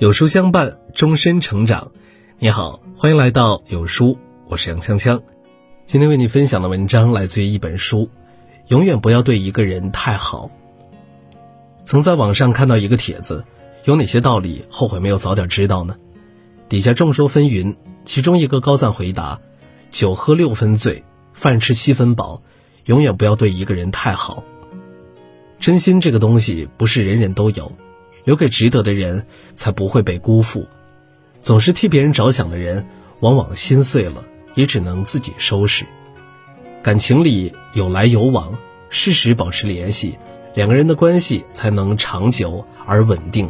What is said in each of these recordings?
有书相伴，终身成长。你好，欢迎来到有书，我是杨锵锵。今天为你分享的文章来自于一本书。永远不要对一个人太好。曾在网上看到一个帖子，有哪些道理后悔没有早点知道呢？底下众说纷纭，其中一个高赞回答：酒喝六分醉，饭吃七分饱。永远不要对一个人太好。真心这个东西不是人人都有。留给值得的人，才不会被辜负。总是替别人着想的人，往往心碎了，也只能自己收拾。感情里有来有往，适时保持联系，两个人的关系才能长久而稳定。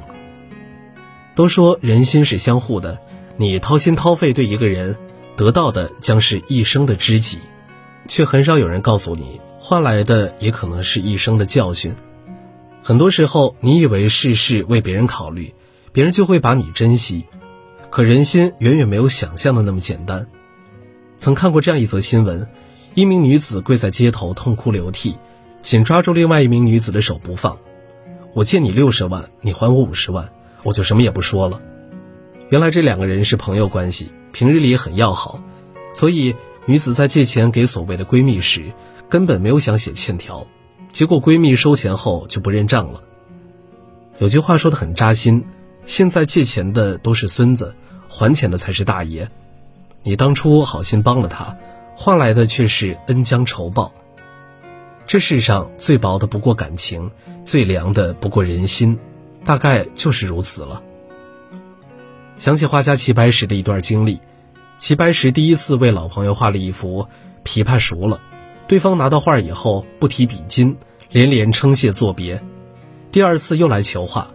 都说人心是相互的，你掏心掏肺对一个人，得到的将是一生的知己，却很少有人告诉你，换来的也可能是一生的教训。很多时候，你以为事事为别人考虑，别人就会把你珍惜。可人心远远没有想象的那么简单。曾看过这样一则新闻：一名女子跪在街头痛哭流涕，紧抓住另外一名女子的手不放。我借你六十万，你还我五十万，我就什么也不说了。原来这两个人是朋友关系，平日里很要好，所以女子在借钱给所谓的闺蜜时，根本没有想写欠条。结果闺蜜收钱后就不认账了。有句话说的很扎心：现在借钱的都是孙子，还钱的才是大爷。你当初好心帮了他，换来的却是恩将仇报。这世上最薄的不过感情，最凉的不过人心，大概就是如此了。想起画家齐白石的一段经历：齐白石第一次为老朋友画了一幅琵琶熟了。对方拿到画以后不提笔金，连连称谢作别。第二次又来求画，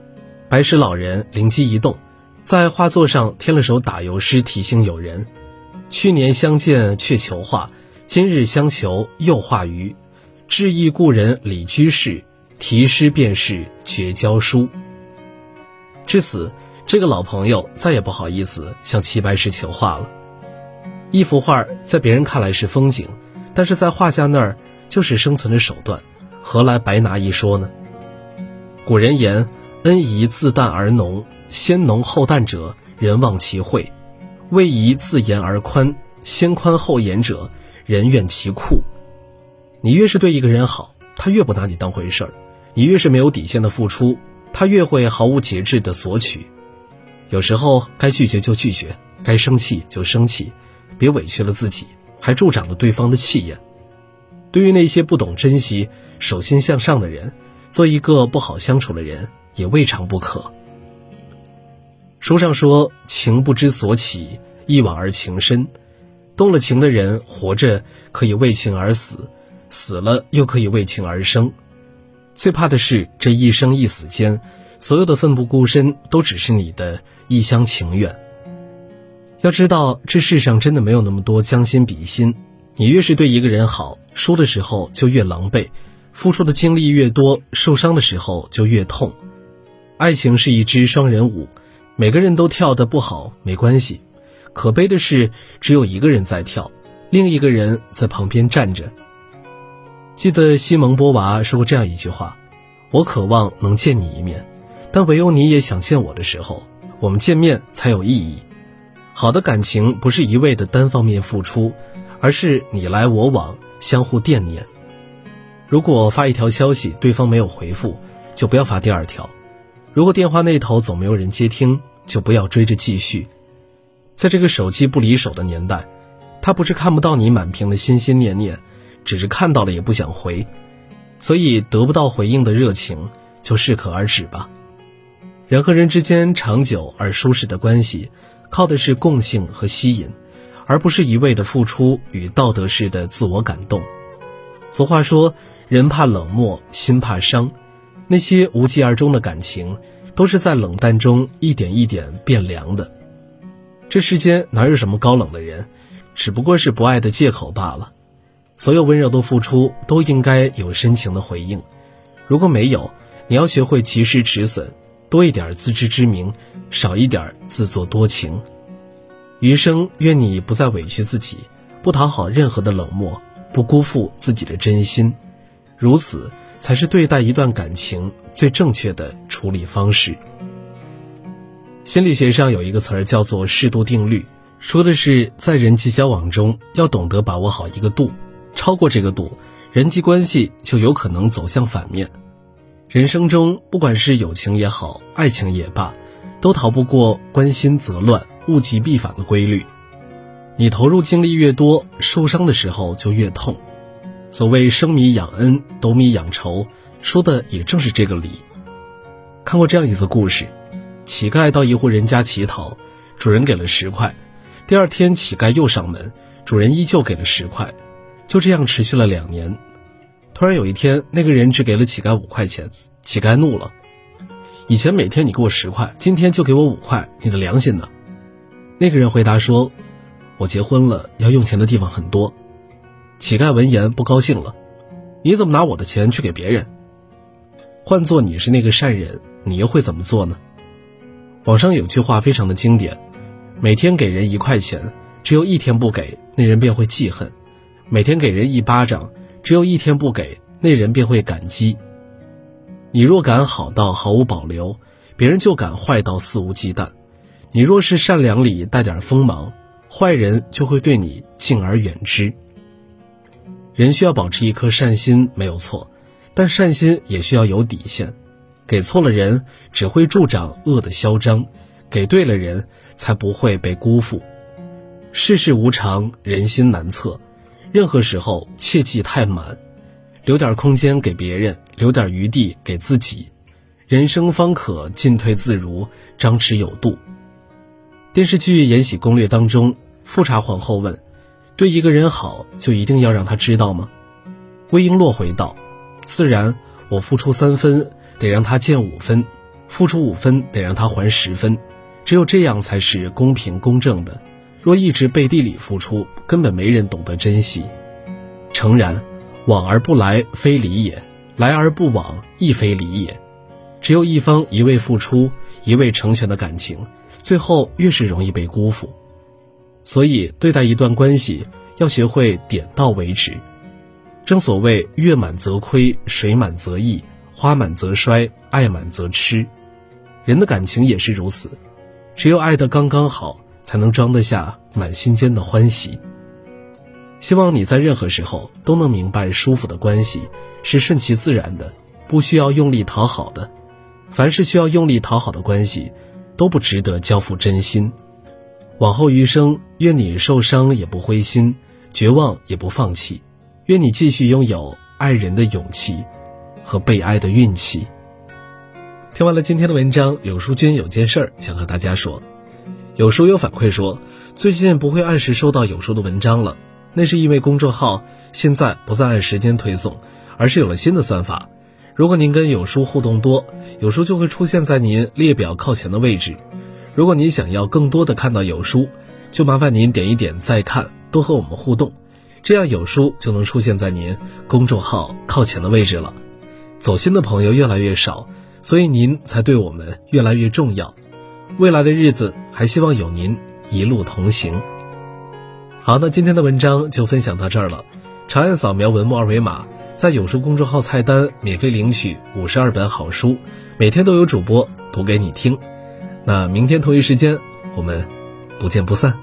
白石老人灵机一动，在画作上添了首打油诗提醒友人：“去年相见却求画，今日相求又画鱼。致意故人李居士，题诗便是绝交书。”至此，这个老朋友再也不好意思向齐白石求画了。一幅画在别人看来是风景。但是在画家那儿，就是生存的手段，何来白拿一说呢？古人言：“恩宜自淡而浓，先浓后淡者，人忘其惠；位宜自严而宽，先宽后严者，人怨其酷。”你越是对一个人好，他越不拿你当回事儿；你越是没有底线的付出，他越会毫无节制的索取。有时候该拒绝就拒绝，该生气就生气，别委屈了自己。还助长了对方的气焰。对于那些不懂珍惜、手心向上的人，做一个不好相处的人也未尝不可。书上说：“情不知所起，一往而情深。动了情的人，活着可以为情而死，死了又可以为情而生。最怕的是这一生一死间，所有的奋不顾身都只是你的一厢情愿。”要知道，这世上真的没有那么多将心比心。你越是对一个人好，输的时候就越狼狈，付出的精力越多，受伤的时候就越痛。爱情是一支双人舞，每个人都跳得不好没关系，可悲的是只有一个人在跳，另一个人在旁边站着。记得西蒙波娃说过这样一句话：“我渴望能见你一面，但唯有你也想见我的时候，我们见面才有意义。”好的感情不是一味的单方面付出，而是你来我往，相互惦念。如果发一条消息对方没有回复，就不要发第二条；如果电话那头总没有人接听，就不要追着继续。在这个手机不离手的年代，他不是看不到你满屏的心心念念，只是看到了也不想回，所以得不到回应的热情就适可而止吧。人和人之间长久而舒适的关系。靠的是共性和吸引，而不是一味的付出与道德式的自我感动。俗话说：“人怕冷漠，心怕伤。”那些无疾而终的感情，都是在冷淡中一点一点变凉的。这世间哪有什么高冷的人，只不过是不爱的借口罢了。所有温柔的付出都应该有深情的回应，如果没有，你要学会及时止损。多一点自知之明，少一点自作多情。余生愿你不再委屈自己，不讨好任何的冷漠，不辜负自己的真心。如此才是对待一段感情最正确的处理方式。心理学上有一个词儿叫做适度定律，说的是在人际交往中要懂得把握好一个度，超过这个度，人际关系就有可能走向反面。人生中不管是友情也好，爱情也罢，都逃不过关心则乱，物极必反的规律。你投入精力越多，受伤的时候就越痛。所谓生米养恩，斗米养仇，说的也正是这个理。看过这样一则故事：乞丐到一户人家乞讨，主人给了十块。第二天，乞丐又上门，主人依旧给了十块。就这样持续了两年。突然有一天，那个人只给了乞丐五块钱，乞丐怒了：“以前每天你给我十块，今天就给我五块，你的良心呢？”那个人回答说。我结婚了，要用钱的地方很多。乞丐闻言不高兴了：“你怎么拿我的钱去给别人？换做你是那个善人，你又会怎么做呢？”网上有句话非常的经典：每天给人一块钱，只有一天不给，那人便会记恨；每天给人一巴掌，只有一天不给，那人便会感激。你若敢好到毫无保留，别人就敢坏到肆无忌惮；你若是善良里带点锋芒。坏人就会对你敬而远之。人需要保持一颗善心，没有错，但善心也需要有底线。给错了人，只会助长恶的嚣张；给对了人，才不会被辜负。世事无常，人心难测，任何时候切忌太满，留点空间给别人，留点余地给自己，人生方可进退自如，张弛有度。电视剧《延禧攻略》当中，富察皇后问：“对一个人好，就一定要让他知道吗？”魏璎珞回道：“自然，我付出三分，得让他见五分；付出五分，得让他还十分。只有这样才是公平公正的。若一直背地里付出，根本没人懂得珍惜。诚然，往而不来，非礼也；来而不往，亦非礼也。只有一方一味付出，一味成全的感情。”最后越是容易被辜负，所以对待一段关系要学会点到为止。正所谓月满则亏，水满则溢，花满则衰，爱满则痴。人的感情也是如此，只有爱得刚刚好，才能装得下满心间的欢喜。希望你在任何时候都能明白，舒服的关系是顺其自然的，不需要用力讨好的。凡是需要用力讨好的关系。都不值得交付真心。往后余生，愿你受伤也不灰心，绝望也不放弃。愿你继续拥有爱人的勇气和被爱的运气。听完了今天的文章，有书君有件事儿想和大家说。有书友反馈说，最近不会按时收到有书的文章了，那是因为公众号现在不再按时间推送，而是有了新的算法。如果您跟有书互动多，有书就会出现在您列表靠前的位置。如果您想要更多的看到有书，就麻烦您点一点再看，多和我们互动，这样有书就能出现在您公众号靠前的位置了。走心的朋友越来越少，所以您才对我们越来越重要。未来的日子还希望有您一路同行。好，那今天的文章就分享到这儿了。长按扫描文末二维码。在有书公众号菜单免费领取五十二本好书，每天都有主播读给你听。那明天同一时间，我们不见不散。